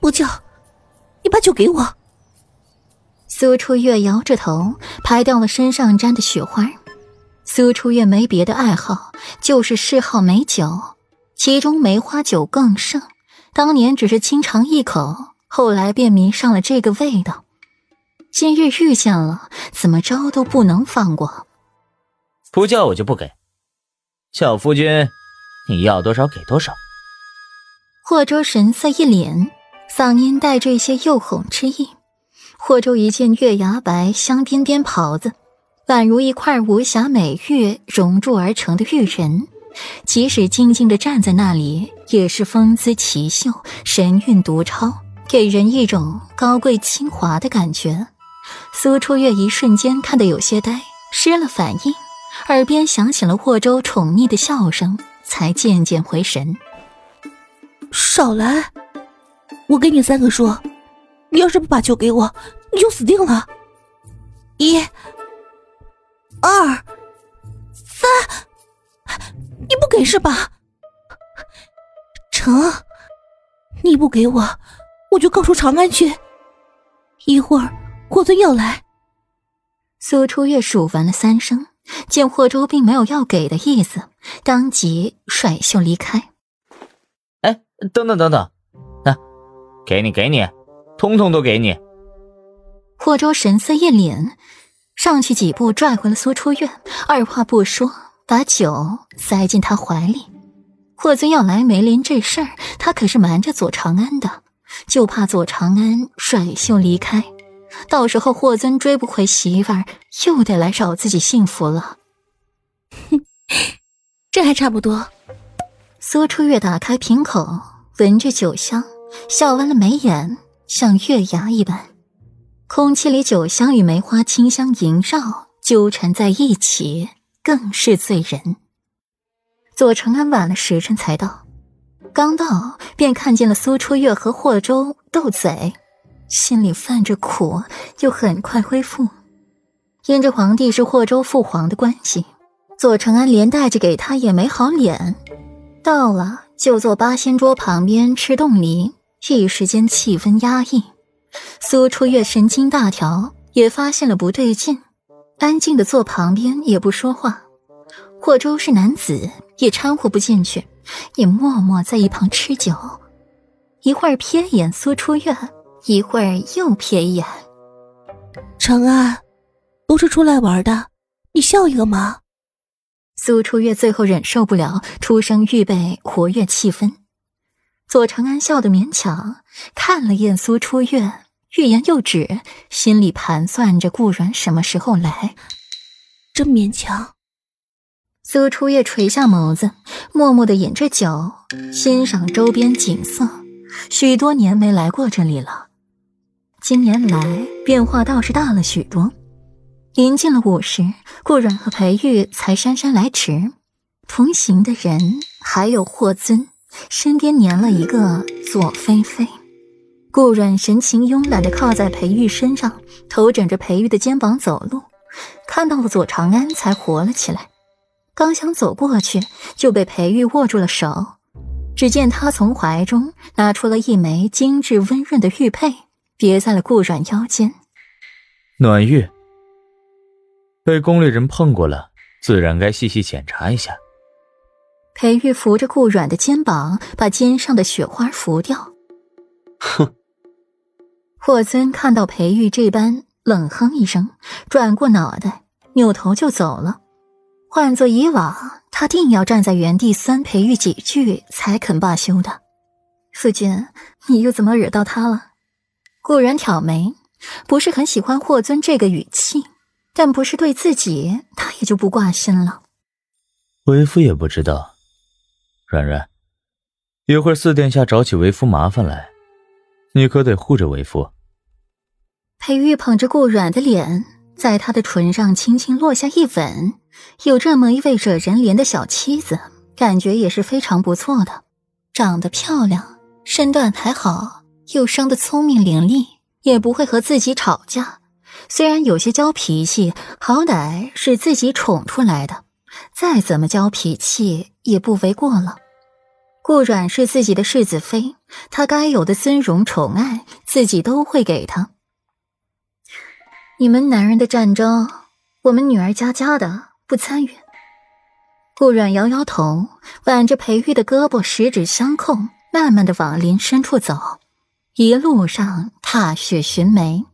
不叫，你把酒给我。苏初月摇着头，拍掉了身上沾的雪花。苏初月没别的爱好，就是嗜好美酒，其中梅花酒更盛。当年只是轻尝一口，后来便迷上了这个味道。今日遇见了，怎么着都不能放过。不叫我就不给。小夫君，你要多少给多少。霍州神色一凛，嗓音带着一些诱哄之意。霍州一件月牙白香边边袍子，宛如一块无瑕美玉熔铸而成的玉人，即使静静的站在那里，也是风姿奇秀，神韵独超，给人一种高贵清华的感觉。苏初月一瞬间看得有些呆，失了反应，耳边响起了霍州宠溺的笑声，才渐渐回神。少来！我给你三个数。你要是不把球给我，你就死定了！一、二、三，你不给是吧？成，你不给我，我就告出长安去。一会儿霍尊要来。苏初月数完了三声，见霍州并没有要给的意思，当即甩袖离开。哎，等等等等，那给你，给你。通通都给你。霍州神色一凛，上去几步拽回了苏初月，二话不说把酒塞进他怀里。霍尊要来梅林这事儿，他可是瞒着左长安的，就怕左长安甩袖离开，到时候霍尊追不回媳妇儿，又得来找自己幸福了。哼，这还差不多。苏初月打开瓶口，闻着酒香，笑弯了眉眼。像月牙一般，空气里酒香与梅花清香萦绕，纠缠在一起，更是醉人。左承安晚了时辰才到，刚到便看见了苏初月和霍州斗嘴，心里泛着苦，又很快恢复。因着皇帝是霍州父皇的关系，左承安连带着给他也没好脸。到了就坐八仙桌旁边吃冻梨。一时间气氛压抑，苏初月神经大条，也发现了不对劲，安静的坐旁边也不说话。霍州是男子，也掺和不进去，也默默在一旁吃酒，一会儿瞥眼苏初月，一会儿又瞥一眼。长安，不是出来玩的，你笑一个嘛。苏初月最后忍受不了，出声预备活跃气氛。左长安笑得勉强，看了眼苏初月，欲言又止，心里盘算着顾软什么时候来。真勉强。苏初月垂下眸子，默默的饮着酒，欣赏周边景色。许多年没来过这里了，今年来变化倒是大了许多。临近了午时，顾软和裴玉才姗姗来迟，同行的人还有霍尊。身边黏了一个左菲菲，顾软神情慵懒的靠在裴玉身上，头枕着裴玉的肩膀走路。看到了左长安，才活了起来。刚想走过去，就被裴玉握住了手。只见他从怀中拿出了一枚精致温润的玉佩，别在了顾软腰间。暖玉，被宫里人碰过了，自然该细细检查一下。裴玉扶着顾软的肩膀，把肩上的雪花拂掉。哼。霍尊看到裴玉这般，冷哼一声，转过脑袋，扭头就走了。换做以往，他定要站在原地酸裴玉几句，才肯罢休的。夫君，你又怎么惹到他了？顾然挑眉，不是很喜欢霍尊这个语气，但不是对自己，他也就不挂心了。为夫也不知道。软软，一会儿四殿下找起为夫麻烦来，你可得护着为夫。裴玉捧着顾软的脸，在他的唇上轻轻落下一吻。有这么一位惹人怜的小妻子，感觉也是非常不错的。长得漂亮，身段还好，又生得聪明伶俐，也不会和自己吵架。虽然有些娇脾气，好歹是自己宠出来的。再怎么娇脾气也不为过了。顾阮是自己的世子妃，她该有的尊荣宠爱，自己都会给她。你们男人的战争，我们女儿家家的不参与。顾阮摇摇头，挽着裴玉的胳膊，十指相扣，慢慢的往林深处走。一路上踏雪寻梅，